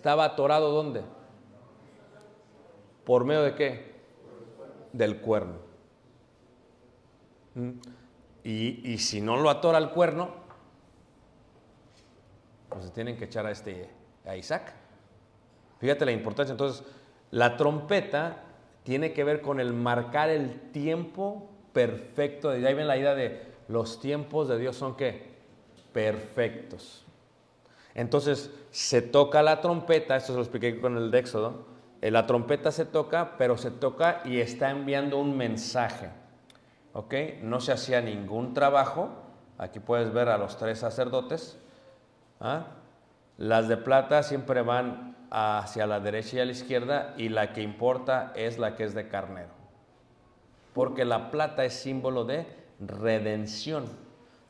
¿Estaba atorado dónde? ¿Por medio de qué? Del cuerno. Mm. Y, y si no lo atora el cuerno, pues se tienen que echar a este a Isaac. Fíjate la importancia. Entonces, la trompeta tiene que ver con el marcar el tiempo perfecto. De ahí ven la idea de los tiempos de Dios son qué? Perfectos. Entonces, se toca la trompeta, esto se lo expliqué con el de Éxodo. eh, La trompeta se toca, pero se toca y está enviando un mensaje. ¿Ok? No se hacía ningún trabajo. Aquí puedes ver a los tres sacerdotes. ¿ah? Las de plata siempre van hacia la derecha y a la izquierda y la que importa es la que es de carnero. Porque la plata es símbolo de redención,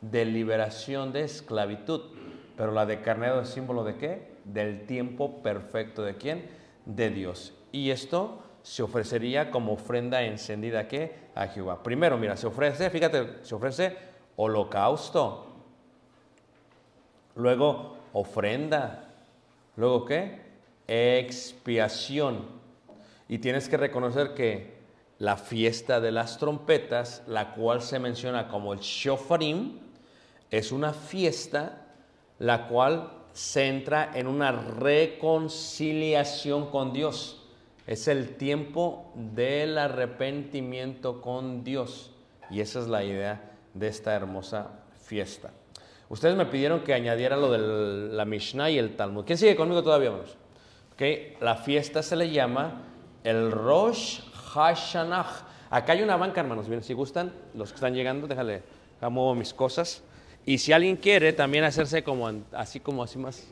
de liberación de esclavitud. Pero la de carnero es símbolo de qué? Del tiempo perfecto de quién? De Dios. Y esto se ofrecería como ofrenda encendida ¿qué? a Jehová. Primero, mira, se ofrece, fíjate, se ofrece holocausto. Luego, ofrenda. Luego, ¿qué? Expiación. Y tienes que reconocer que la fiesta de las trompetas, la cual se menciona como el Shofarim, es una fiesta la cual se entra en una reconciliación con Dios. Es el tiempo del arrepentimiento con Dios. Y esa es la idea de esta hermosa fiesta. Ustedes me pidieron que añadiera lo de la Mishnah y el Talmud. ¿Quién sigue conmigo todavía, hermanos? Okay. La fiesta se le llama el Rosh Hashanah. Acá hay una banca, hermanos. Bien, si gustan, los que están llegando, déjale, muevo mis cosas. Y si alguien quiere también hacerse como así como así más,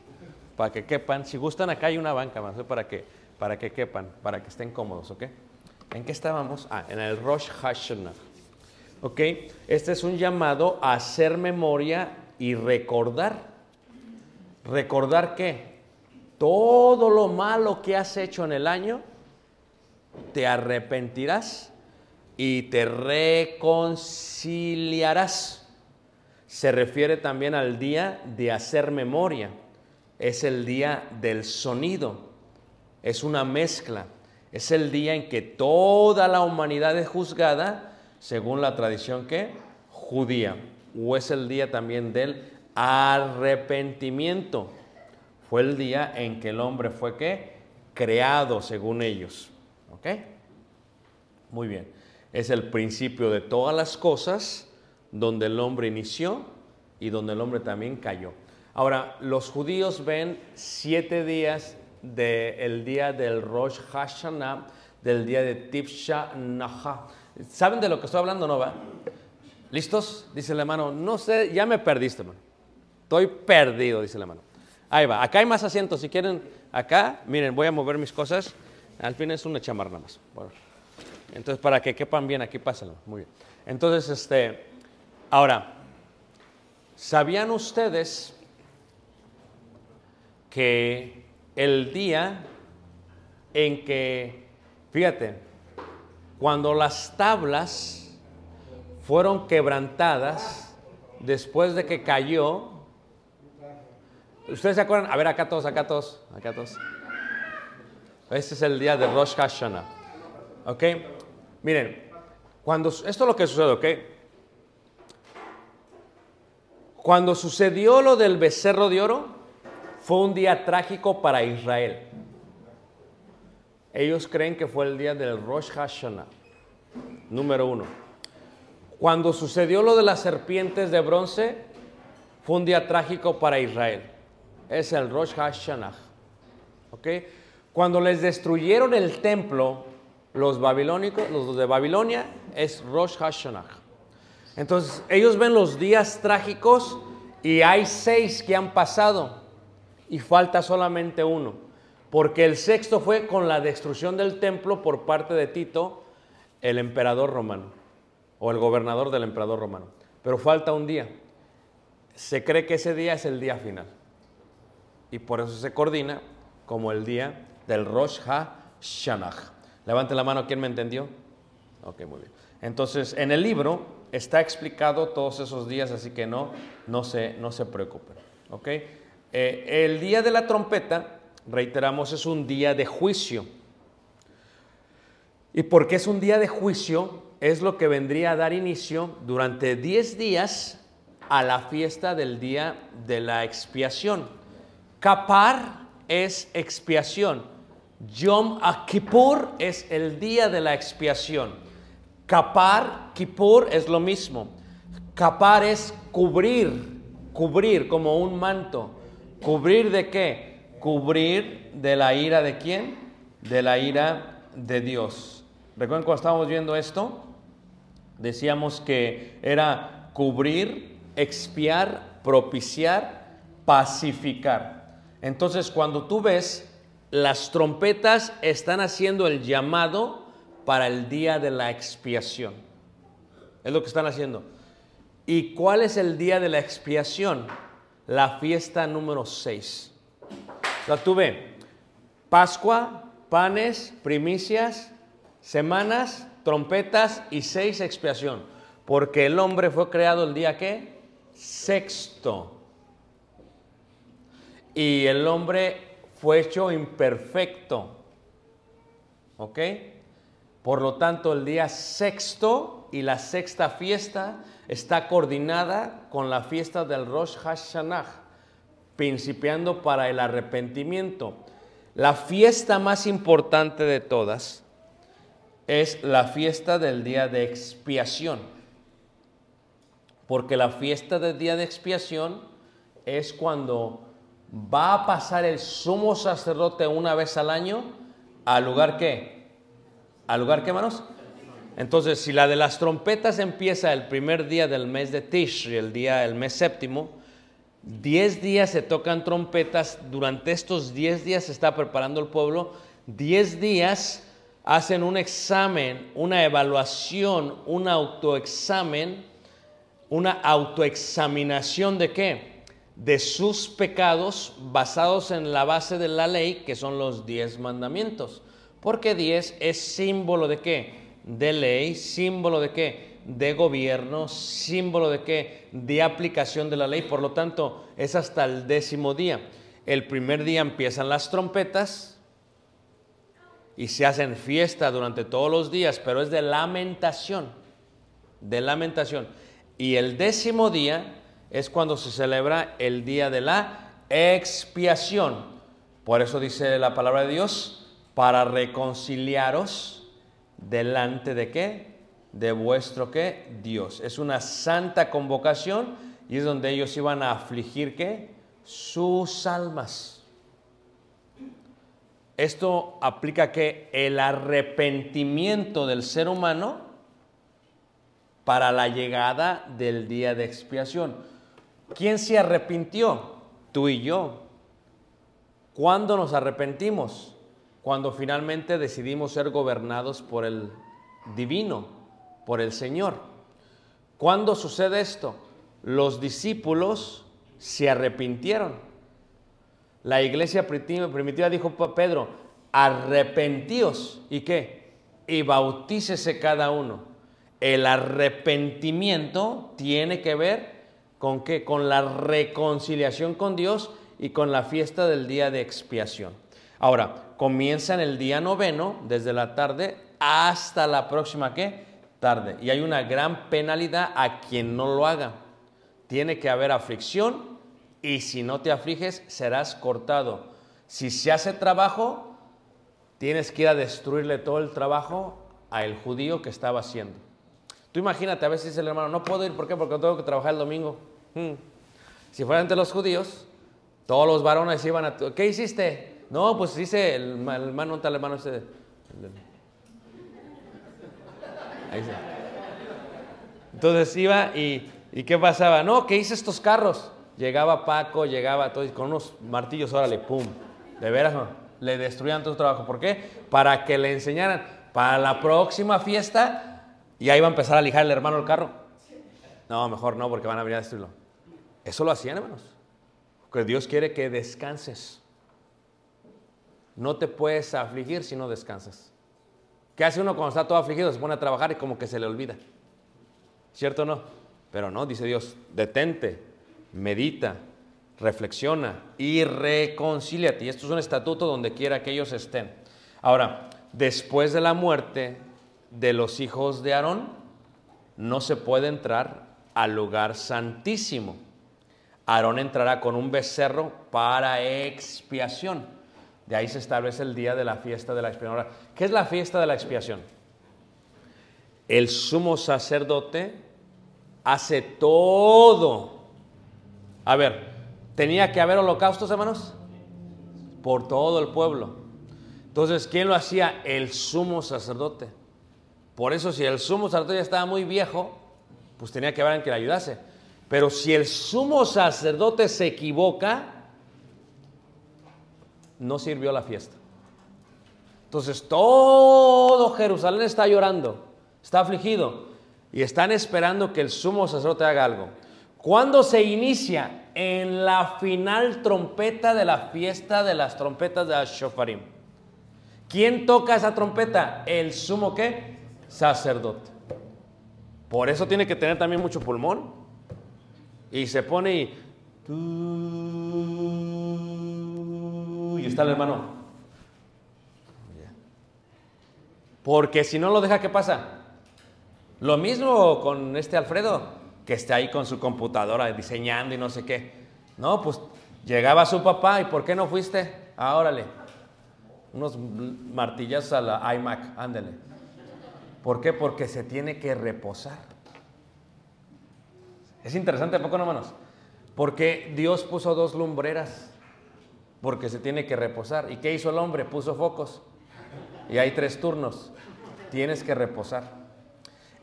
para que quepan, si gustan, acá hay una banca, hermanos, para que, para que quepan, para que estén cómodos, ¿ok? ¿En qué estábamos? Ah, en el Rosh Hashanah. ¿Ok? Este es un llamado a hacer memoria y recordar. ¿Recordar qué? Todo lo malo que has hecho en el año, te arrepentirás y te reconciliarás. Se refiere también al día de hacer memoria. Es el día del sonido. Es una mezcla. Es el día en que toda la humanidad es juzgada según la tradición que judía. O es el día también del arrepentimiento. Fue el día en que el hombre fue creado según ellos. ¿Ok? Muy bien. Es el principio de todas las cosas donde el hombre inició y donde el hombre también cayó. Ahora, los judíos ven siete días del día del Rosh Hashanah, del día de Tifsha Naha. ¿Saben de lo que estoy hablando, no va? ¿Listos? Dice el hermano, no sé, ya me perdiste, hermano. Estoy perdido, dice el hermano. Ahí va, acá hay más asientos, si quieren, acá, miren, voy a mover mis cosas. Al fin es una chamarra nada más. Bueno, entonces, para que quepan bien, aquí pásenlo. Muy bien. Entonces, este, ahora, ¿sabían ustedes que el día en que, fíjate, cuando las tablas fueron quebrantadas después de que cayó, ¿ustedes se acuerdan? A ver, acá todos, acá todos, acá todos. Este es el día de Rosh Hashanah. ¿Ok? Miren, cuando, esto es lo que sucede, ¿ok? Cuando sucedió lo del becerro de oro, fue un día trágico para Israel. Ellos creen que fue el día del Rosh Hashanah, número uno. Cuando sucedió lo de las serpientes de bronce, fue un día trágico para Israel. Es el Rosh Hashanah. ¿Ok? Cuando les destruyeron el templo, los babilónicos, los de Babilonia, es Rosh Hashanah. Entonces, ellos ven los días trágicos y hay seis que han pasado y falta solamente uno, porque el sexto fue con la destrucción del templo por parte de Tito, el emperador romano, o el gobernador del emperador romano. Pero falta un día. Se cree que ese día es el día final. Y por eso se coordina como el día del Rosh Hashanah. Levante la mano, ¿quién me entendió? Ok, muy bien. Entonces, en el libro está explicado todos esos días, así que no, no, se, no se preocupen. Eh, el día de la trompeta, reiteramos, es un día de juicio. ¿Y porque es un día de juicio? Es lo que vendría a dar inicio durante 10 días a la fiesta del día de la expiación. Kapar es expiación. Yom Kippur es el día de la expiación. Kapar, Kippur es lo mismo. Kapar es cubrir, cubrir como un manto. ¿Cubrir de qué? Cubrir de la ira de quién? De la ira de Dios. ¿Recuerdan cuando estábamos viendo esto? Decíamos que era cubrir, expiar, propiciar, pacificar. Entonces, cuando tú ves, las trompetas están haciendo el llamado para el día de la expiación. Es lo que están haciendo. ¿Y cuál es el día de la expiación? La fiesta número 6. La tuve. Pascua, panes, primicias, semanas, trompetas y seis expiación. Porque el hombre fue creado el día que? Sexto. Y el hombre fue hecho imperfecto. ¿Ok? Por lo tanto, el día sexto y la sexta fiesta está coordinada con la fiesta del Rosh Hashanah, principiando para el arrepentimiento. La fiesta más importante de todas es la fiesta del día de expiación. Porque la fiesta del día de expiación es cuando va a pasar el sumo sacerdote una vez al año al lugar que, al lugar que, hermanos. Entonces, si la de las trompetas empieza el primer día del mes de Tishri, el día, el mes séptimo, 10 días se tocan trompetas, durante estos 10 días se está preparando el pueblo, 10 días hacen un examen, una evaluación, un autoexamen, una autoexaminación de qué? De sus pecados basados en la base de la ley, que son los 10 mandamientos. Porque 10 es símbolo de qué? De ley, símbolo de qué? De gobierno, símbolo de qué? De aplicación de la ley. Por lo tanto, es hasta el décimo día. El primer día empiezan las trompetas y se hacen fiesta durante todos los días, pero es de lamentación, de lamentación. Y el décimo día es cuando se celebra el día de la expiación. Por eso dice la palabra de Dios, para reconciliaros delante de qué? De vuestro qué? Dios. Es una santa convocación y es donde ellos iban a afligir qué? Sus almas. Esto aplica que el arrepentimiento del ser humano para la llegada del día de expiación. ¿Quién se arrepintió? Tú y yo. ¿Cuándo nos arrepentimos? Cuando finalmente decidimos ser gobernados por el divino, por el Señor. ¿Cuándo sucede esto? Los discípulos se arrepintieron. La iglesia primitiva dijo Pedro, arrepentíos. ¿Y qué? Y bautícese cada uno. El arrepentimiento tiene que ver con qué? Con la reconciliación con Dios y con la fiesta del día de expiación. Ahora, comienza en el día noveno, desde la tarde hasta la próxima qué? Tarde. Y hay una gran penalidad a quien no lo haga. Tiene que haber aflicción y si no te afliges serás cortado. Si se hace trabajo, tienes que ir a destruirle todo el trabajo al judío que estaba haciendo. Tú imagínate, a veces dice el hermano, no puedo ir, ¿por qué? Porque tengo que trabajar el domingo. Hmm. Si fueran entre los judíos, todos los varones iban a... ¿Qué hiciste? No, pues hice el, el hermano, tal hermano ese. Ahí sí. Entonces iba y, y ¿qué pasaba? No, ¿qué hice estos carros? Llegaba Paco, llegaba todo, y con unos martillos, órale, pum. De veras, no? le destruían todo su trabajo. ¿Por qué? Para que le enseñaran. Para la próxima fiesta, y ahí va a empezar a lijar el hermano el carro. No, mejor no, porque van a venir a destruirlo. Eso lo hacían, hermanos. Porque Dios quiere que descanses. No te puedes afligir si no descansas. ¿Qué hace uno cuando está todo afligido? Se pone a trabajar y como que se le olvida. ¿Cierto o no? Pero no, dice Dios, detente, medita, reflexiona y reconcíliate. Y esto es un estatuto donde quiera que ellos estén. Ahora, después de la muerte de los hijos de Aarón, no se puede entrar al lugar santísimo. Aarón entrará con un becerro para expiación. De ahí se establece el día de la fiesta de la expiación. ¿qué es la fiesta de la expiación? El sumo sacerdote hace todo. A ver, ¿tenía que haber holocaustos, hermanos? Por todo el pueblo. Entonces, ¿quién lo hacía? El sumo sacerdote. Por eso, si el sumo sacerdote ya estaba muy viejo, pues tenía que haber alguien que le ayudase. Pero si el sumo sacerdote se equivoca, no sirvió la fiesta. Entonces todo Jerusalén está llorando, está afligido y están esperando que el sumo sacerdote haga algo. ¿Cuándo se inicia? En la final trompeta de la fiesta de las trompetas de Ashofarim. ¿Quién toca esa trompeta? El sumo qué? Sacerdote. Por eso tiene que tener también mucho pulmón. Y se pone y... Y está el hermano. Porque si no lo deja, ¿qué pasa? Lo mismo con este Alfredo, que está ahí con su computadora diseñando y no sé qué. No, pues llegaba su papá y ¿por qué no fuiste? Ah. Unos martillazos a la iMac, ándele. ¿Por qué? Porque se tiene que reposar. Es interesante, poco no, hermanos? Porque Dios puso dos lumbreras, porque se tiene que reposar. ¿Y qué hizo el hombre? Puso focos. Y hay tres turnos. Tienes que reposar.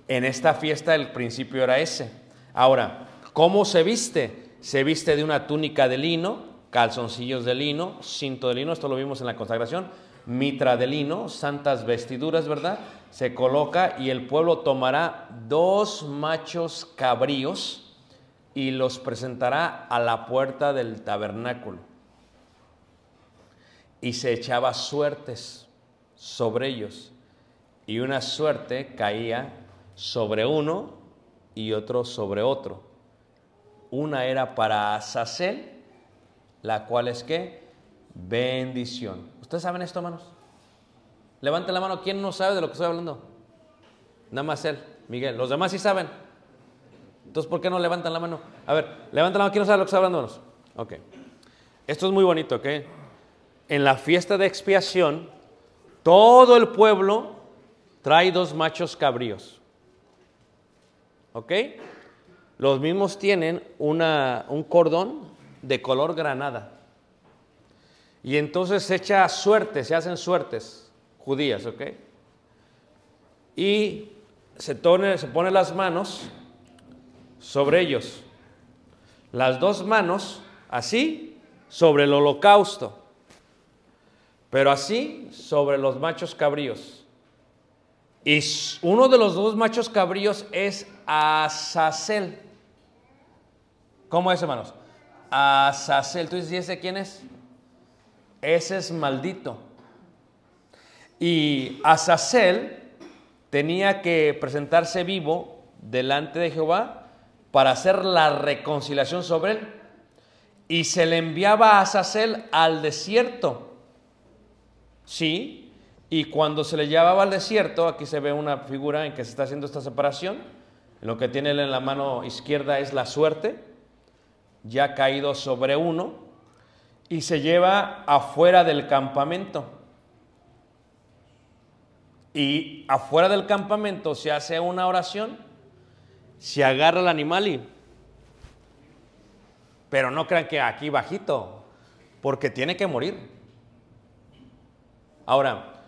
En esta fiesta el principio era ese. Ahora, ¿cómo se viste? Se viste de una túnica de lino, calzoncillos de lino, cinto de lino, esto lo vimos en la consagración, mitra de lino, santas vestiduras, ¿verdad? Se coloca y el pueblo tomará dos machos cabríos y los presentará a la puerta del tabernáculo. Y se echaba suertes sobre ellos. Y una suerte caía sobre uno y otro sobre otro. Una era para Azazel, la cual es que bendición. ¿Ustedes saben esto, hermanos? Levanten la mano, ¿quién no sabe de lo que estoy hablando? Nada más él, Miguel. Los demás sí saben. Entonces, ¿por qué no levantan la mano? A ver, levanten la mano, ¿quién no sabe de lo que estoy hablando? hermanos? Ok. Esto es muy bonito, ¿ok? En la fiesta de expiación, todo el pueblo trae dos machos cabríos. ¿Ok? Los mismos tienen una- un cordón de color granada. Y entonces se echa suerte, se hacen suertes judías, ¿ok? Y se, tone- se pone las manos sobre ellos. Las dos manos así sobre el holocausto, pero así sobre los machos cabríos. Y uno de los dos machos cabríos es Azazel. ¿Cómo es, hermanos? Azazel. ¿Tú dices, ¿y ese quién es? Ese es maldito. Y Azazel tenía que presentarse vivo delante de Jehová para hacer la reconciliación sobre él. Y se le enviaba a Azazel al desierto. Sí, y cuando se le llevaba al desierto, aquí se ve una figura en que se está haciendo esta separación. Lo que tiene él en la mano izquierda es la suerte, ya caído sobre uno, y se lleva afuera del campamento. Y afuera del campamento se hace una oración, se agarra el animal y... Pero no crean que aquí bajito, porque tiene que morir. Ahora,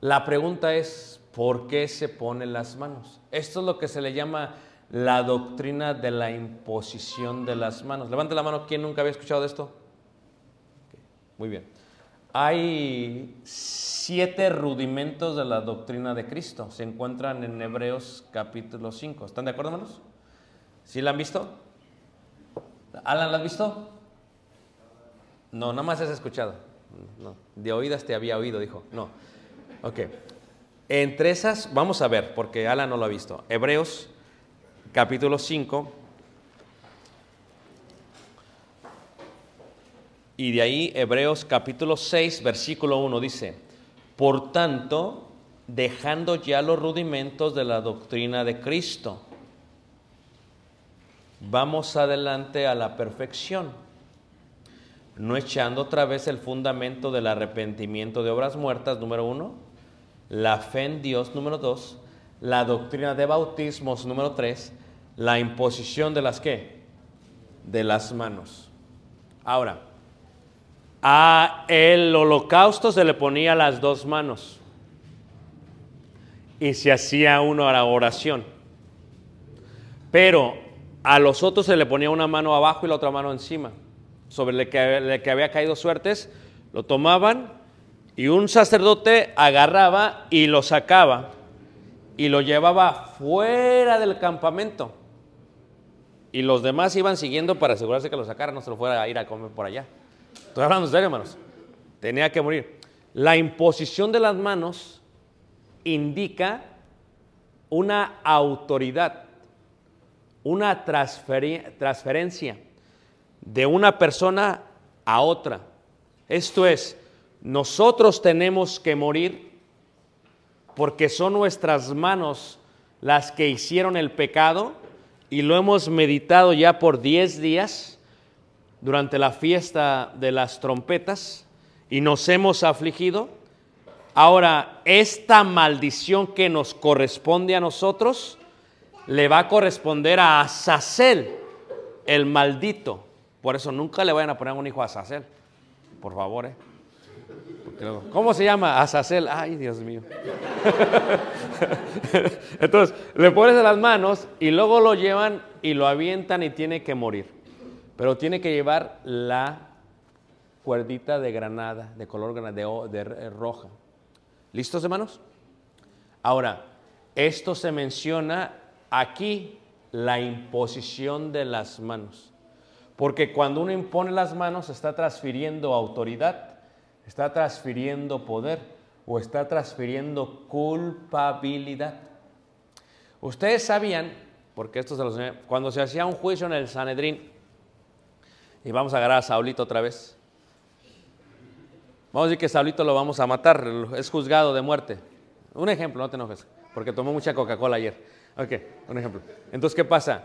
la pregunta es, ¿por qué se ponen las manos? Esto es lo que se le llama la doctrina de la imposición de las manos. Levante la mano, ¿quién nunca había escuchado de esto? Muy bien. Hay siete rudimentos de la doctrina de Cristo. Se encuentran en Hebreos capítulo 5. ¿Están de acuerdo, hermanos? ¿Sí la han visto? ¿Alan la has visto? No, nada más has escuchado. De oídas te había oído, dijo. No. Ok. Entre esas, vamos a ver, porque Alan no lo ha visto. Hebreos capítulo 5. Y de ahí Hebreos capítulo 6, versículo 1 dice, por tanto, dejando ya los rudimentos de la doctrina de Cristo, vamos adelante a la perfección, no echando otra vez el fundamento del arrepentimiento de obras muertas, número uno, la fe en Dios, número dos, la doctrina de bautismos, número tres, la imposición de las qué? De las manos. Ahora, a el holocausto se le ponía las dos manos y se hacía una oración. Pero a los otros se le ponía una mano abajo y la otra mano encima. Sobre el que, el que había caído suertes, lo tomaban y un sacerdote agarraba y lo sacaba y lo llevaba fuera del campamento. Y los demás iban siguiendo para asegurarse que lo sacaran, no se lo fuera a ir a comer por allá. Estoy hablando en serio, hermanos. Tenía que morir. La imposición de las manos indica una autoridad, una transferencia de una persona a otra. Esto es, nosotros tenemos que morir porque son nuestras manos las que hicieron el pecado y lo hemos meditado ya por 10 días durante la fiesta de las trompetas y nos hemos afligido. Ahora, esta maldición que nos corresponde a nosotros le va a corresponder a Azazel, el maldito. Por eso nunca le vayan a poner un hijo a Azazel. Por favor, ¿eh? ¿Cómo se llama? Azazel. Ay, Dios mío. Entonces, le pones las manos y luego lo llevan y lo avientan y tiene que morir. Pero tiene que llevar la cuerdita de granada, de color granada, de, de roja. ¿Listos, hermanos? Ahora, esto se menciona aquí, la imposición de las manos. Porque cuando uno impone las manos, está transfiriendo autoridad, está transfiriendo poder o está transfiriendo culpabilidad. Ustedes sabían, porque esto se los cuando se hacía un juicio en el Sanedrín, y vamos a agarrar a Saulito otra vez. Vamos a decir que Saulito lo vamos a matar, es juzgado de muerte. Un ejemplo, no te enojes, porque tomó mucha Coca-Cola ayer. Ok, un ejemplo. Entonces, ¿qué pasa?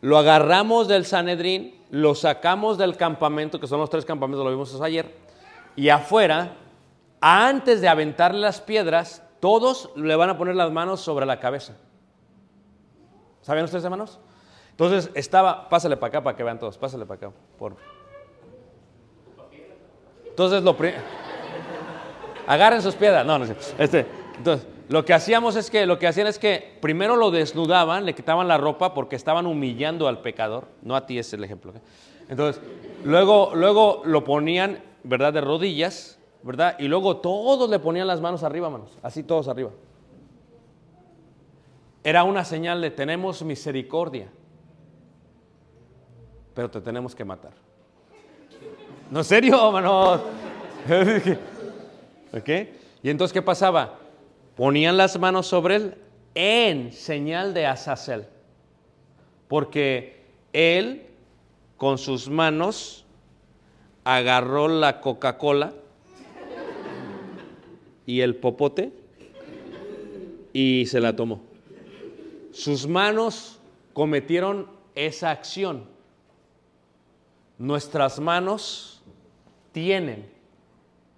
Lo agarramos del Sanedrín, lo sacamos del campamento, que son los tres campamentos, lo vimos ayer, y afuera antes de aventarle las piedras, todos le van a poner las manos sobre la cabeza. ¿Saben ustedes, hermanos? Entonces estaba, pásale para acá para que vean todos, pásale para acá. Por... Entonces lo pri- agarren sus piedras. No, no sé. Este, entonces, lo que hacíamos es que, lo que hacían es que primero lo desnudaban, le quitaban la ropa porque estaban humillando al pecador. No a ti es el ejemplo. ¿ok? Entonces, luego, luego lo ponían, ¿verdad? De rodillas, ¿verdad? Y luego todos le ponían las manos arriba, manos. Así todos arriba. Era una señal de tenemos misericordia, pero te tenemos que matar. No, en serio, mano. ¿Ok? Y entonces, ¿qué pasaba? Ponían las manos sobre él en señal de Azazel. Porque él, con sus manos, agarró la Coca-Cola y el popote y se la tomó. Sus manos cometieron esa acción. Nuestras manos tienen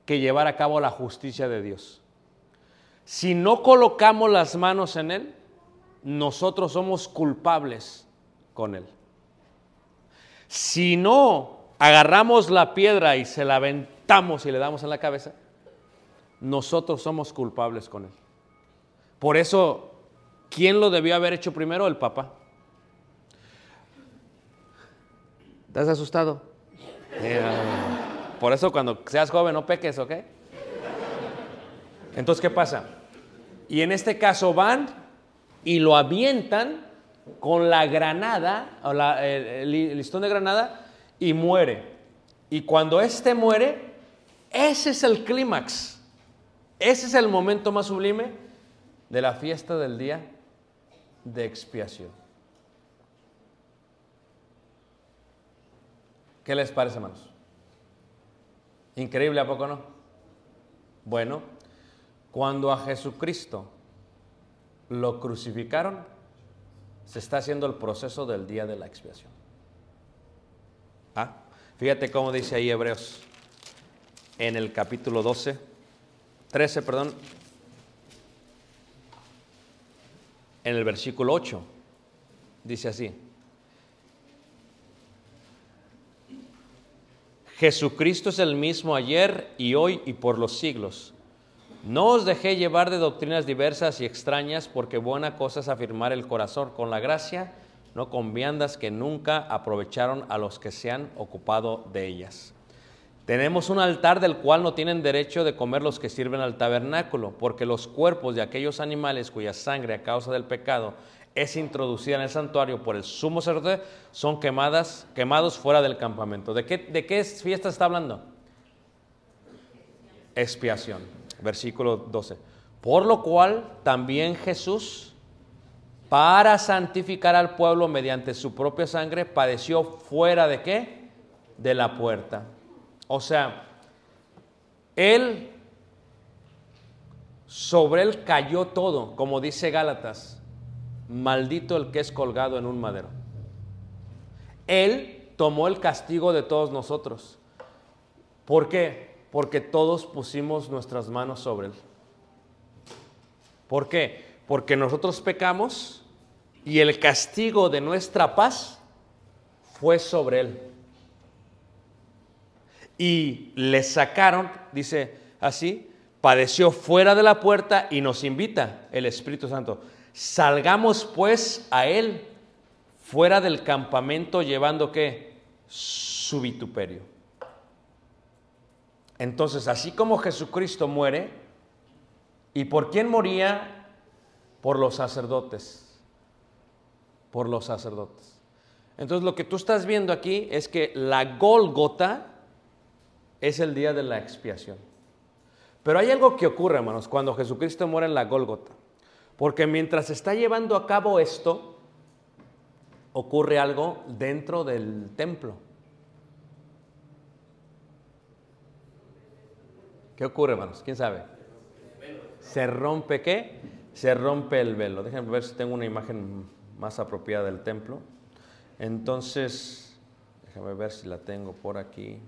que llevar a cabo la justicia de Dios. Si no colocamos las manos en Él, nosotros somos culpables con Él. Si no agarramos la piedra y se la aventamos y le damos en la cabeza, nosotros somos culpables con Él. Por eso, ¿quién lo debió haber hecho primero? El papá. ¿Estás asustado? Mira, Por eso cuando seas joven no peques, ¿ok? Entonces, ¿qué pasa? Y en este caso van y lo avientan con la granada, el, el listón de granada, y muere. Y cuando éste muere, ese es el clímax. Ese es el momento más sublime de la fiesta del día de expiación. ¿Qué les parece, hermanos? Increíble, ¿a poco no? Bueno, cuando a Jesucristo lo crucificaron, se está haciendo el proceso del día de la expiación. Ah, fíjate cómo dice ahí Hebreos en el capítulo 12, 13, perdón, en el versículo 8, dice así. Jesucristo es el mismo ayer y hoy y por los siglos. No os dejé llevar de doctrinas diversas y extrañas, porque buena cosa es afirmar el corazón con la gracia, no con viandas que nunca aprovecharon a los que se han ocupado de ellas. Tenemos un altar del cual no tienen derecho de comer los que sirven al tabernáculo, porque los cuerpos de aquellos animales cuya sangre a causa del pecado es introducida en el santuario por el sumo sacerdote son quemadas, quemados fuera del campamento. ¿De qué, de qué fiesta está hablando? Expiación, versículo 12. Por lo cual también Jesús, para santificar al pueblo mediante su propia sangre, padeció fuera de qué? De la puerta. O sea, Él, sobre Él cayó todo, como dice Gálatas, maldito el que es colgado en un madero. Él tomó el castigo de todos nosotros. ¿Por qué? Porque todos pusimos nuestras manos sobre Él. ¿Por qué? Porque nosotros pecamos y el castigo de nuestra paz fue sobre Él. Y le sacaron, dice así, padeció fuera de la puerta y nos invita el Espíritu Santo. Salgamos pues a Él fuera del campamento llevando qué? Su vituperio. Entonces, así como Jesucristo muere, ¿y por quién moría? Por los sacerdotes. Por los sacerdotes. Entonces, lo que tú estás viendo aquí es que la Gólgota es el día de la expiación. Pero hay algo que ocurre, hermanos, cuando Jesucristo muere en la Gólgota. Porque mientras está llevando a cabo esto, ocurre algo dentro del templo. ¿Qué ocurre, hermanos? ¿Quién sabe? ¿Se rompe qué? Se rompe el velo. Déjenme ver si tengo una imagen más apropiada del templo. Entonces, déjame ver si la tengo por aquí.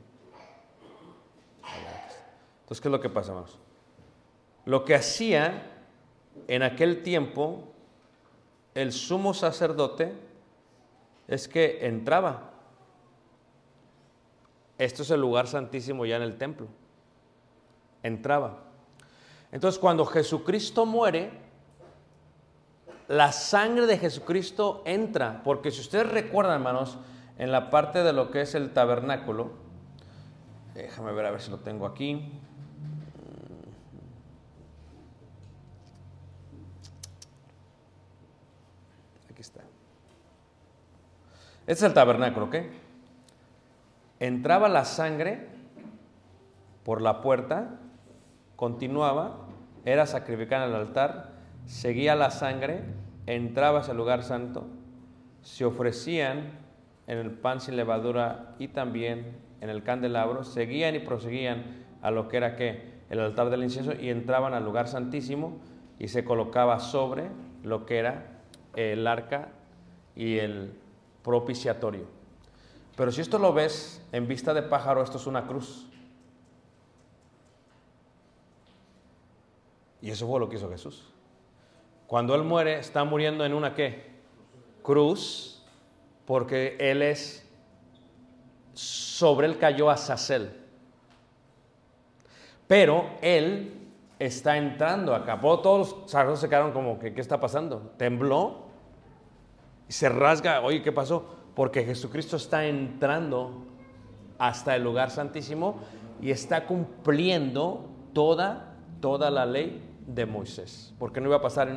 Entonces, ¿qué es lo que pasa, hermanos? lo que hacía en aquel tiempo el sumo sacerdote es que entraba. Esto es el lugar santísimo ya en el templo. Entraba. Entonces cuando Jesucristo muere, la sangre de Jesucristo entra, porque si ustedes recuerdan, hermanos, en la parte de lo que es el tabernáculo, déjame ver a ver si lo tengo aquí. Aquí está. Este es el tabernáculo, ¿ok? Entraba la sangre por la puerta, continuaba, era sacrificada en el altar, seguía la sangre, entraba hacia el lugar santo, se ofrecían en el pan sin levadura y también en el candelabro, seguían y proseguían a lo que era que el altar del incienso y entraban al lugar santísimo y se colocaba sobre lo que era el arca y el propiciatorio. Pero si esto lo ves en vista de pájaro, esto es una cruz. Y eso fue lo que hizo Jesús. Cuando Él muere, está muriendo en una qué? Cruz, porque Él es, sobre Él cayó Azazel. Pero Él está entrando acá. Todos los sacerdotes se quedaron como que, ¿qué está pasando? Tembló y se rasga. Oye, ¿qué pasó? Porque Jesucristo está entrando hasta el lugar santísimo y está cumpliendo toda, toda la ley de Moisés. Porque no iba a pasar en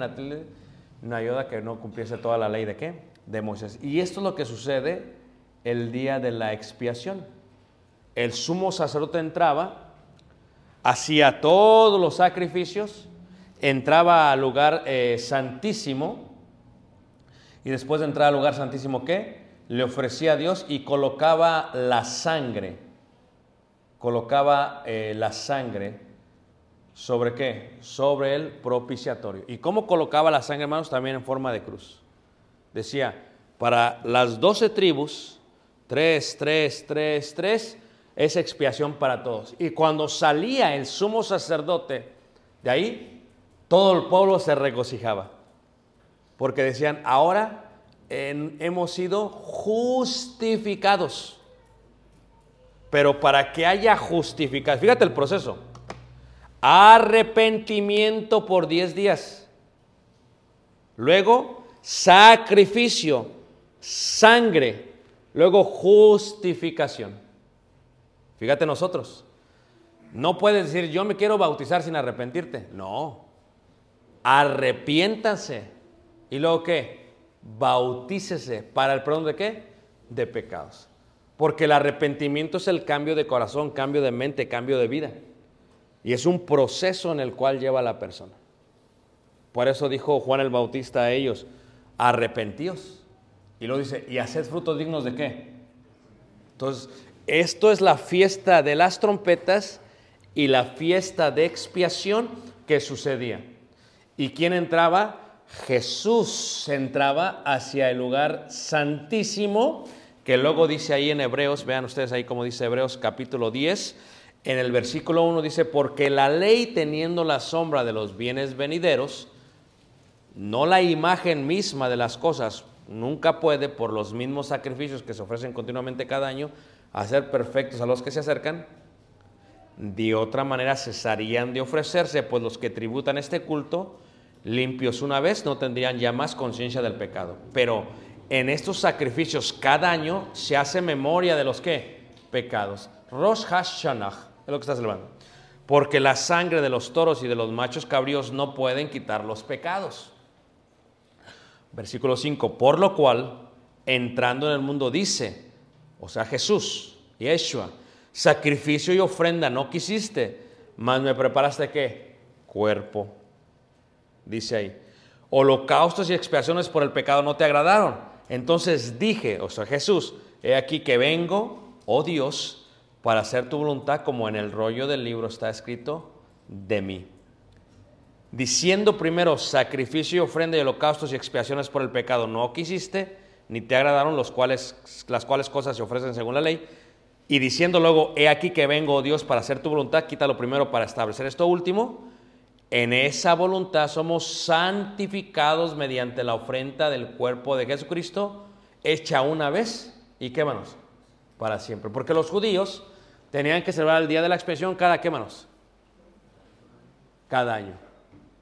una ayuda que no cumpliese toda la ley de qué? De Moisés. Y esto es lo que sucede el día de la expiación. El sumo sacerdote entraba, hacía todos los sacrificios, entraba al lugar eh, santísimo y después de entrar al lugar santísimo, ¿qué? Le ofrecía a Dios y colocaba la sangre, colocaba eh, la sangre ¿Sobre qué? Sobre el propiciatorio. ¿Y cómo colocaba la sangre, hermanos? También en forma de cruz. Decía, para las doce tribus, tres, tres, tres, tres, es expiación para todos. Y cuando salía el sumo sacerdote de ahí, todo el pueblo se regocijaba. Porque decían, ahora hemos sido justificados. Pero para que haya justificación, fíjate el proceso arrepentimiento por 10 días. Luego, sacrificio, sangre. Luego, justificación. Fíjate nosotros. No puedes decir, yo me quiero bautizar sin arrepentirte. No. Arrepiéntase. ¿Y luego qué? Bautícese. ¿Para el perdón de qué? De pecados. Porque el arrepentimiento es el cambio de corazón, cambio de mente, cambio de vida. Y es un proceso en el cual lleva la persona. Por eso dijo Juan el Bautista a ellos, arrepentíos. Y lo dice, ¿y haced frutos dignos de qué? Entonces, esto es la fiesta de las trompetas y la fiesta de expiación que sucedía. ¿Y quién entraba? Jesús entraba hacia el lugar santísimo, que luego dice ahí en Hebreos, vean ustedes ahí como dice Hebreos capítulo 10, en el versículo 1 dice, porque la ley teniendo la sombra de los bienes venideros, no la imagen misma de las cosas, nunca puede, por los mismos sacrificios que se ofrecen continuamente cada año, hacer perfectos a los que se acercan. De otra manera cesarían de ofrecerse, pues los que tributan este culto, limpios una vez, no tendrían ya más conciencia del pecado. Pero en estos sacrificios cada año se hace memoria de los que pecados. Rosh Hashanah es lo que está celebrando. Porque la sangre de los toros y de los machos cabríos no pueden quitar los pecados. Versículo 5. Por lo cual, entrando en el mundo, dice, o sea, Jesús, Yeshua, sacrificio y ofrenda no quisiste, mas me preparaste qué? Cuerpo. Dice ahí. Holocaustos y expiaciones por el pecado no te agradaron. Entonces dije, o sea, Jesús, he aquí que vengo, oh Dios, para hacer tu voluntad, como en el rollo del libro está escrito, de mí. Diciendo primero, sacrificio y ofrenda y holocaustos y expiaciones por el pecado no quisiste, ni te agradaron los cuales, las cuales cosas se ofrecen según la ley. Y diciendo luego, he aquí que vengo, oh Dios, para hacer tu voluntad, quítalo primero para establecer esto último. En esa voluntad somos santificados mediante la ofrenda del cuerpo de Jesucristo, hecha una vez. ¿Y qué manos? Para siempre. Porque los judíos tenían que celebrar el día de la expiación cada qué manos? Cada año.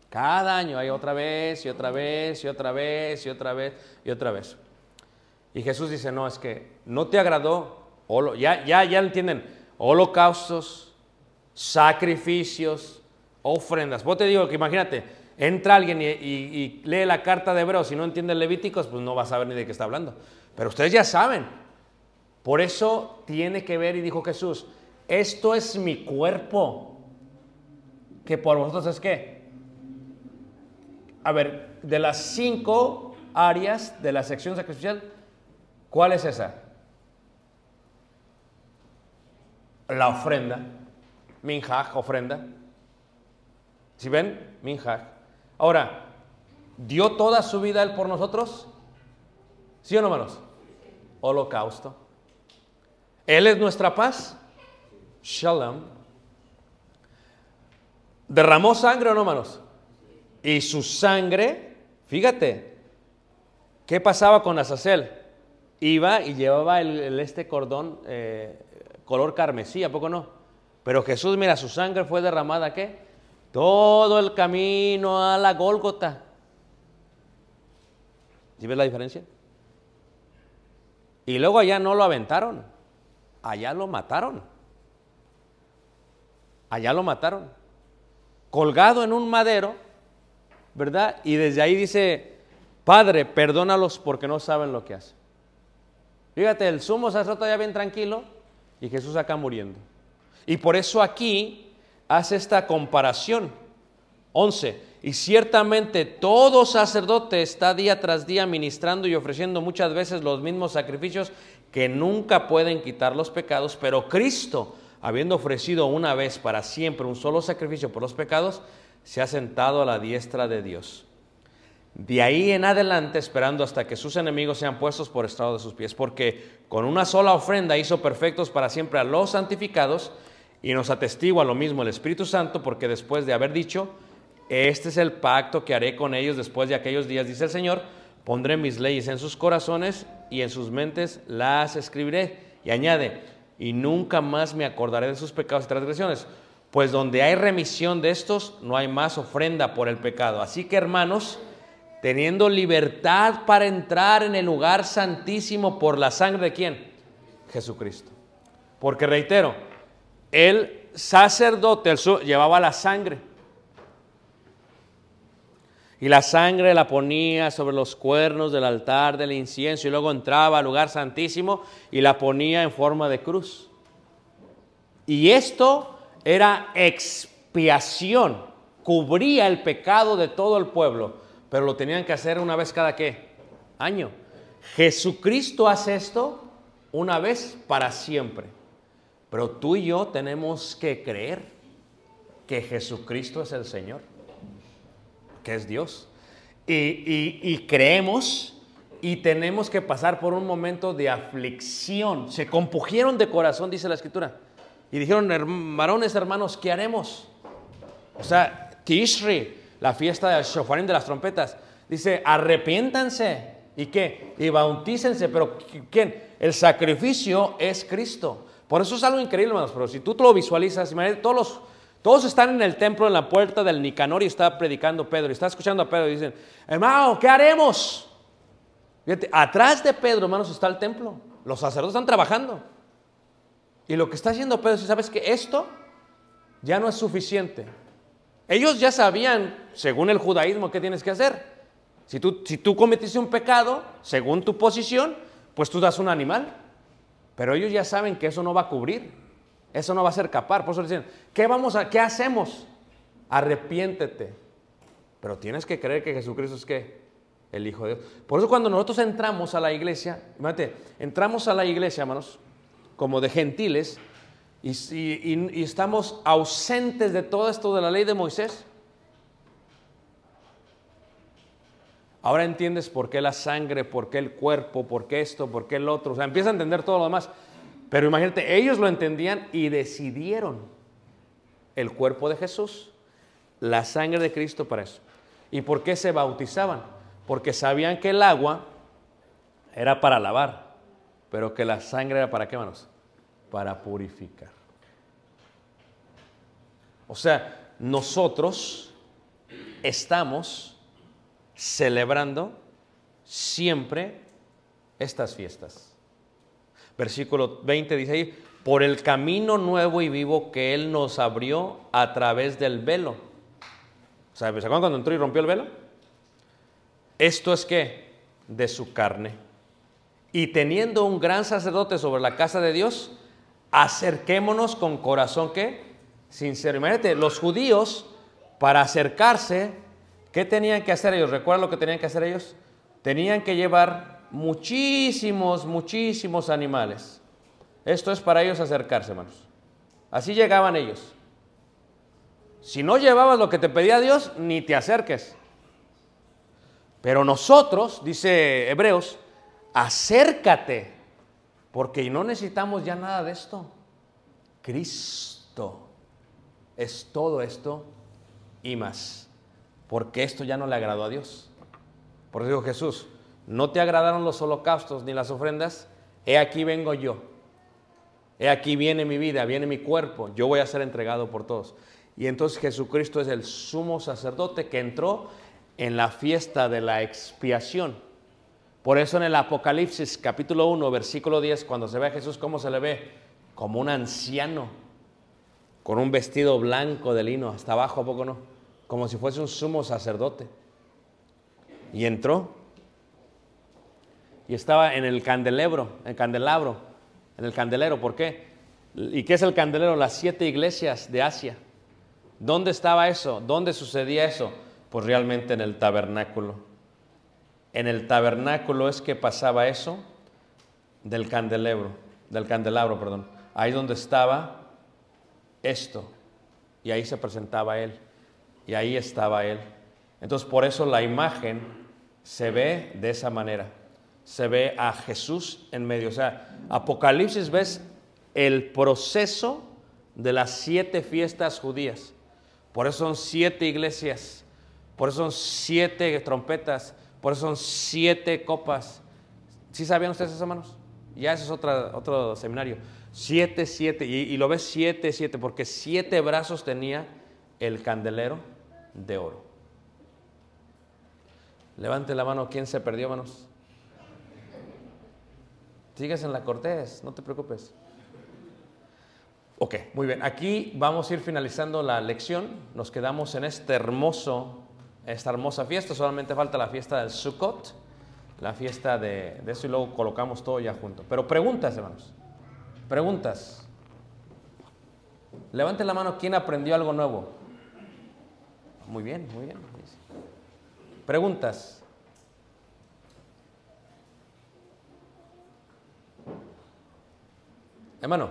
Cada año hay otra vez y otra vez y otra vez y otra vez y otra vez. Y Jesús dice, no, es que no te agradó, ya, ya, ya entienden, holocaustos, sacrificios, ofrendas. Vos te digo que imagínate, entra alguien y, lee la carta de Hebreos y no entiende Levíticos, pues no va a saber ni de qué está hablando. Pero ustedes ya saben. Por eso tiene que ver, y dijo Jesús, esto es mi cuerpo, que por vosotros es qué? A ver, de las cinco áreas de la sección sacrificial, ¿cuál es esa? La ofrenda. Minjaj, ofrenda. ¿Sí ven? Minjaj. Ahora, ¿dio toda su vida Él por nosotros? ¿Sí o no, hermanos? Holocausto. Él es nuestra paz. Shalom. ¿Derramó sangre o no, hermanos? Y su sangre, fíjate, ¿qué pasaba con Azazel? Iba y llevaba el, este cordón eh, color carmesí, ¿a poco no? Pero Jesús, mira, su sangre fue derramada, ¿qué? Todo el camino a la Gólgota. ¿Sí ves la diferencia? Y luego allá no lo aventaron, allá lo mataron. Allá lo mataron. Colgado en un madero, ¿verdad? Y desde ahí dice, Padre, perdónalos porque no saben lo que hacen. Fíjate, el sumo sacerdote ya bien tranquilo y Jesús acá muriendo. Y por eso aquí hace esta comparación. 11. Y ciertamente todo sacerdote está día tras día ministrando y ofreciendo muchas veces los mismos sacrificios que nunca pueden quitar los pecados, pero Cristo, habiendo ofrecido una vez para siempre un solo sacrificio por los pecados, se ha sentado a la diestra de Dios. De ahí en adelante, esperando hasta que sus enemigos sean puestos por estrado de sus pies, porque con una sola ofrenda hizo perfectos para siempre a los santificados, y nos atestigua lo mismo el Espíritu Santo, porque después de haber dicho, este es el pacto que haré con ellos después de aquellos días, dice el Señor, pondré mis leyes en sus corazones y en sus mentes las escribiré. Y añade, y nunca más me acordaré de sus pecados y transgresiones, pues donde hay remisión de estos, no hay más ofrenda por el pecado. Así que hermanos, teniendo libertad para entrar en el lugar santísimo por la sangre de quién? Jesucristo. Porque reitero, el sacerdote llevaba la sangre. Y la sangre la ponía sobre los cuernos del altar del incienso y luego entraba al lugar santísimo y la ponía en forma de cruz. Y esto era expiación, cubría el pecado de todo el pueblo, pero lo tenían que hacer una vez cada qué? Año. Jesucristo hace esto una vez para siempre. Pero tú y yo tenemos que creer que Jesucristo es el Señor, que es Dios. Y, y- creemos y tenemos que pasar por un momento de aflicción. Se compugieron de corazón, dice la Escritura. Y dijeron, "Herm- varones hermanos, ¿qué haremos? O sea, Tishri, la fiesta del shofarín de las trompetas, dice, arrepiéntanse. ¿Y qué? Y bautícense. Pero ¿quién? El sacrificio es Cristo. Por eso es algo increíble, hermanos. Pero si tú lo visualizas, imagínate, todos, los- todos están en el templo, en la puerta del Nicanor y está predicando Pedro. Y está escuchando a Pedro y dicen, hermano, ¿qué haremos? Fíjate, atrás de Pedro, hermanos, está el templo. Los sacerdotes están trabajando. Y lo que está haciendo Pedro, es, ¿sabes que Esto ya no es suficiente. Ellos ya sabían, según el judaísmo, qué tienes que hacer. Si tú, si tú cometiste un pecado, según tu posición, pues tú das un animal. Pero ellos ya saben que eso no va a cubrir. Eso no va a ser capaz. Por eso dicen, ¿qué, vamos a, ¿qué hacemos? Arrepiéntete. Pero tienes que creer que Jesucristo es qué? El Hijo de Dios. Por eso cuando nosotros entramos a la iglesia, imagínate, entramos a la iglesia, hermanos, como de gentiles, y- y- y estamos ausentes de todo esto de la ley de Moisés. Ahora entiendes por qué la sangre, por qué el cuerpo, por qué esto, por qué el otro. O sea, empieza a entender todo lo demás. Pero imagínate, ellos lo entendían y decidieron el cuerpo de Jesús, la sangre de Cristo para eso. ¿Y por qué se bautizaban? Porque sabían que el agua era para lavar, pero que la sangre era para qué manos? Para purificar. O sea, nosotros estamos celebrando siempre estas fiestas. Versículo 20 dice ahí, por el camino nuevo y vivo que Él nos abrió a través del velo. O sea, ¿se acuerdan cuando entró y rompió el velo? Esto es que de su carne. Y teniendo un gran sacerdote sobre la casa de Dios, acerquémonos con corazón que sincero. Imagínate, los judíos para acercarse, ¿qué tenían que hacer ellos? ¿Recuerdan lo que tenían que hacer ellos? Tenían que llevar muchísimos, muchísimos animales. Esto es para ellos acercarse, hermanos. Así llegaban ellos. Si no llevabas lo que te pedía Dios, ni te acerques. Pero nosotros, dice Hebreos, acércate, porque no necesitamos ya nada de esto. Cristo es todo esto y más, porque esto ya no le agradó a Dios. Por eso dijo Jesús, no te agradaron los holocaustos ni las ofrendas, he aquí vengo yo. He aquí viene mi vida, viene mi cuerpo, yo voy a ser entregado por todos. Y entonces Jesucristo es el sumo sacerdote que entró en la fiesta de la expiación. Por eso en el Apocalipsis capítulo 1, versículo 10, cuando se ve a Jesús, ¿cómo se le ve? Como un anciano, con un vestido blanco de lino, hasta abajo, ¿a poco no? Como si fuese un sumo sacerdote. Y entró. Y estaba en el candelebro, en el candelabro, en el candelero. ¿Por qué? ¿Y qué es el candelero? Las siete iglesias de Asia. ¿Dónde estaba eso? ¿Dónde sucedía eso? Pues realmente en el tabernáculo. En el tabernáculo es que pasaba eso del candelabro, del candelabro, perdón. Ahí donde estaba esto. Y ahí se presentaba él. Y ahí estaba él. Entonces por eso la imagen se ve de esa manera. Se ve a Jesús en medio. O sea, Apocalipsis ves el proceso de las siete fiestas judías. Por eso son siete iglesias, por eso son siete trompetas, por eso son siete copas. ¿Sí sabían ustedes eso, hermanos? Ya eso es otro seminario. Siete, siete, y, y lo ves siete, siete, porque siete brazos tenía el candelero de oro. Levante la mano, ¿quién se perdió, hermanos? Sigues en la Cortés, no te preocupes. Ok, muy bien. Aquí vamos a ir finalizando la lección. Nos quedamos en este hermoso, esta hermosa fiesta. Solamente falta la fiesta del Sukkot, la fiesta de, de eso y luego colocamos todo ya junto. Pero preguntas, hermanos. Preguntas. Levante la mano, ¿quién aprendió algo nuevo? Muy bien, muy bien. Preguntas. Hermano.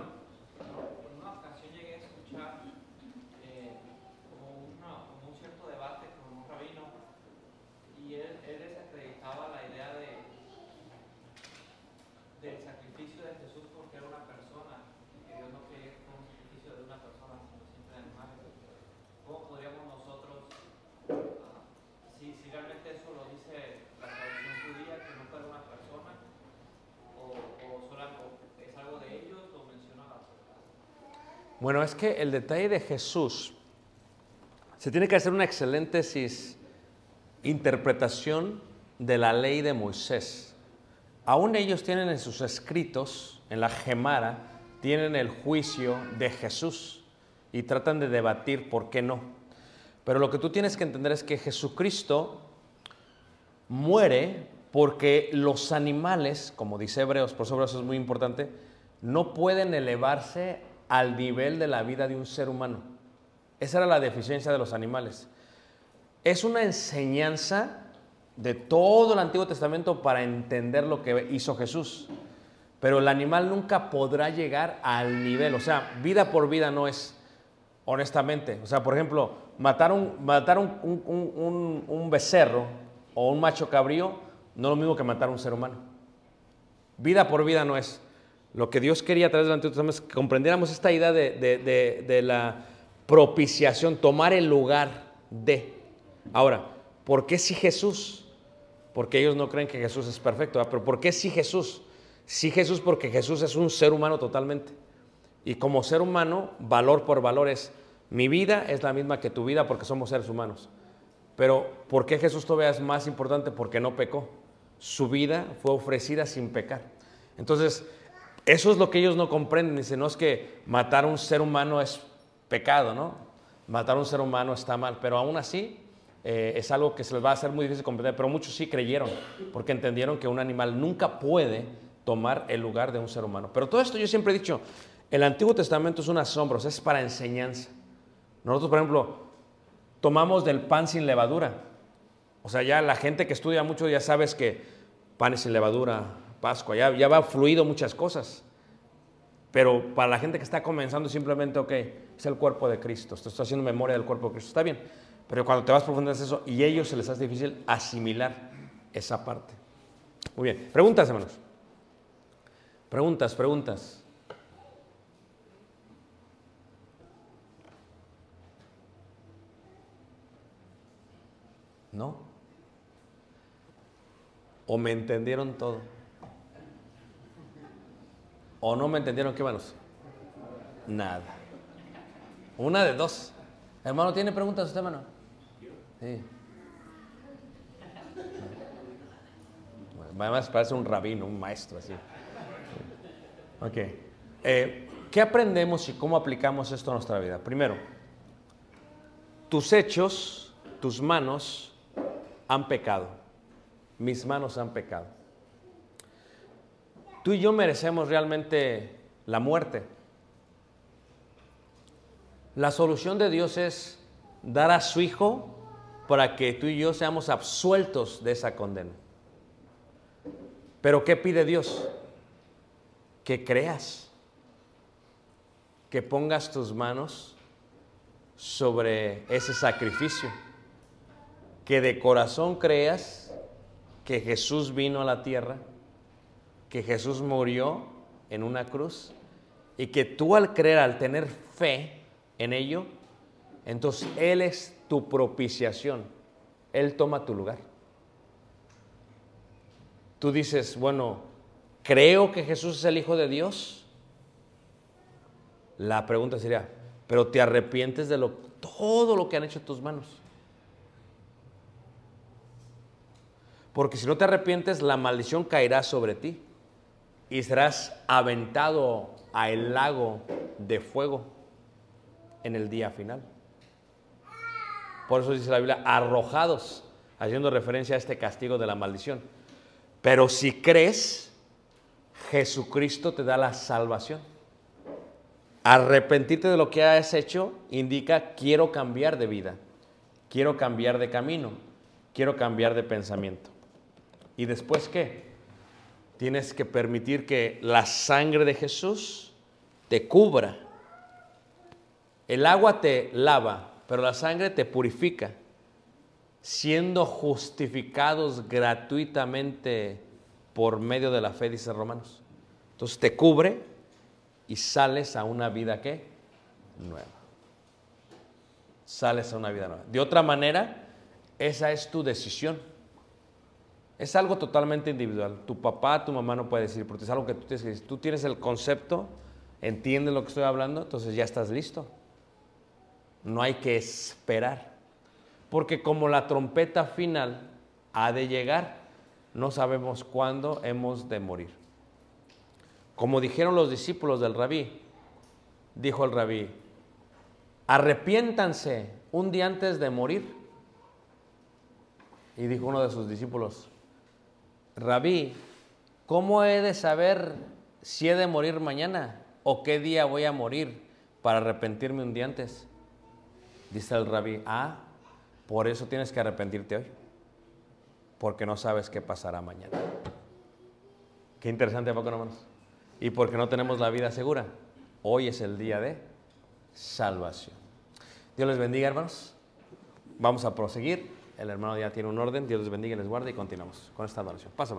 En una ocasión llegué a escuchar eh, como, una- como un cierto debate con un rabino y él, él desacreditaba la idea de, del sacrificio de Jesús porque era una persona y que Dios no quería que fuera un sacrificio de una persona sino siempre de animales. ¿Cómo podríamos nosotros, ah, si, si realmente eso lo dice la tradición judía, que no fuera una persona o, o solo algo- es algo de ellos, lo menciona la Bueno, es que el detalle de Jesús, se tiene que hacer una excelente interpretación de la ley de Moisés. Aún ellos tienen en sus escritos, en la Gemara, tienen el juicio de Jesús y tratan de debatir por qué no. Pero lo que tú tienes que entender es que Jesucristo muere porque los animales, como dice Hebreos, por eso es muy importante, no pueden elevarse al nivel de la vida de un ser humano. Esa era la deficiencia de los animales. Es una enseñanza de todo el Antiguo Testamento para entender lo que hizo Jesús. Pero el animal nunca podrá llegar al nivel, o sea, vida por vida no es, honestamente. O sea, por ejemplo, matar un, matar un, un- un- un- becerro o un macho cabrío no es lo mismo que matar un ser humano. Vida por vida no es. Lo que Dios quería a través Antiguo Testamento es que comprendiéramos esta idea de, de- de- de la propiciación, tomar el lugar de. Ahora, ¿por qué si Jesús? Porque ellos no creen que Jesús es perfecto, ¿verdad? pero ¿por qué si Jesús? Sí Jesús porque Jesús es un ser humano totalmente. Y como ser humano, valor por valor es, mi vida es la misma que tu vida porque somos seres humanos. Pero ¿por qué Jesús todavía es más importante? Porque no pecó. Su vida fue ofrecida sin pecar. Entonces, eso es lo que ellos no comprenden. Dicen, no es que matar a un ser humano es pecado, ¿no? Matar a un ser humano está mal, pero aún así eh, es algo que se les va a hacer muy difícil comprender. Pero muchos sí creyeron, porque entendieron que un animal nunca puede tomar el lugar de un ser humano. Pero todo esto yo siempre he dicho, el Antiguo Testamento es un asombro, es para enseñanza. Nosotros, por ejemplo, tomamos del pan sin levadura. O sea, ya la gente que estudia mucho ya sabes que pan sin levadura, Pascua, ya, ya va fluido muchas cosas. Pero para la gente que está comenzando simplemente, ok, es el cuerpo de Cristo, estoy haciendo memoria del cuerpo de Cristo, está bien. Pero cuando te vas profundizando eso, y a ellos se les hace difícil asimilar esa parte. Muy bien, preguntas, hermanos. Preguntas, preguntas. ¿No? ¿O me entendieron todo? ¿O no me entendieron qué, hermanos? Nada. Una de dos. Hermano, ¿tiene preguntas usted, hermano? Sí. Además parece un rabino, un maestro así. Ok. Eh, ¿Qué aprendemos y cómo aplicamos esto a nuestra vida? Primero, tus hechos, tus manos han pecado. Mis manos han pecado. Tú y yo merecemos realmente la muerte. La solución de Dios es dar a su Hijo para que tú y yo seamos absueltos de esa condena. Pero ¿qué pide Dios? Que creas, que pongas tus manos sobre ese sacrificio, que de corazón creas que Jesús vino a la tierra, que Jesús murió en una cruz y que tú al creer, al tener fe en ello, entonces Él es tu propiciación, Él toma tu lugar. Tú dices, bueno, creo que Jesús es el Hijo de Dios. La pregunta sería, pero te arrepientes de todo lo que han hecho tus manos. Porque si no te arrepientes, la maldición caerá sobre ti y serás aventado a el lago de fuego en el día final. Por eso dice la Biblia, arrojados, haciendo referencia a este castigo de la maldición. Pero si crees, Jesucristo te da la salvación. Arrepentirte de lo que has hecho indica quiero cambiar de vida, quiero cambiar de camino, quiero cambiar de pensamiento. ¿Y después qué? Tienes que permitir que la sangre de Jesús te cubra. El agua te lava, pero la sangre te purifica, siendo justificados gratuitamente por medio de la fe, dice Romanos. Entonces te cubre y sales a una vida que nueva. Sales a una vida nueva. De otra manera, esa es tu decisión. Es algo totalmente individual. Tu papá, tu mamá no puede decir, porque es algo que tú tienes que decir. Tú tienes el concepto, entiendes lo que estoy hablando, entonces ya estás listo. No hay que esperar. Porque como la trompeta final ha de llegar, no sabemos cuándo hemos de morir. Como dijeron los discípulos del rabí, dijo el rabí, arrepiéntanse un día antes de morir. Y dijo uno de sus discípulos, Rabí, ¿cómo he de saber si he de morir mañana o qué día voy a morir para arrepentirme un día antes? Dice el rabí, ah, por eso tienes que arrepentirte hoy, porque no sabes qué pasará mañana. Qué interesante, ¿a poco no? Y porque no tenemos la vida segura, hoy es el día de salvación. Dios les bendiga, hermanos. Vamos a proseguir. El hermano ya tiene un orden. Dios les bendiga y les guarde y continuamos con esta adoración. Pasa.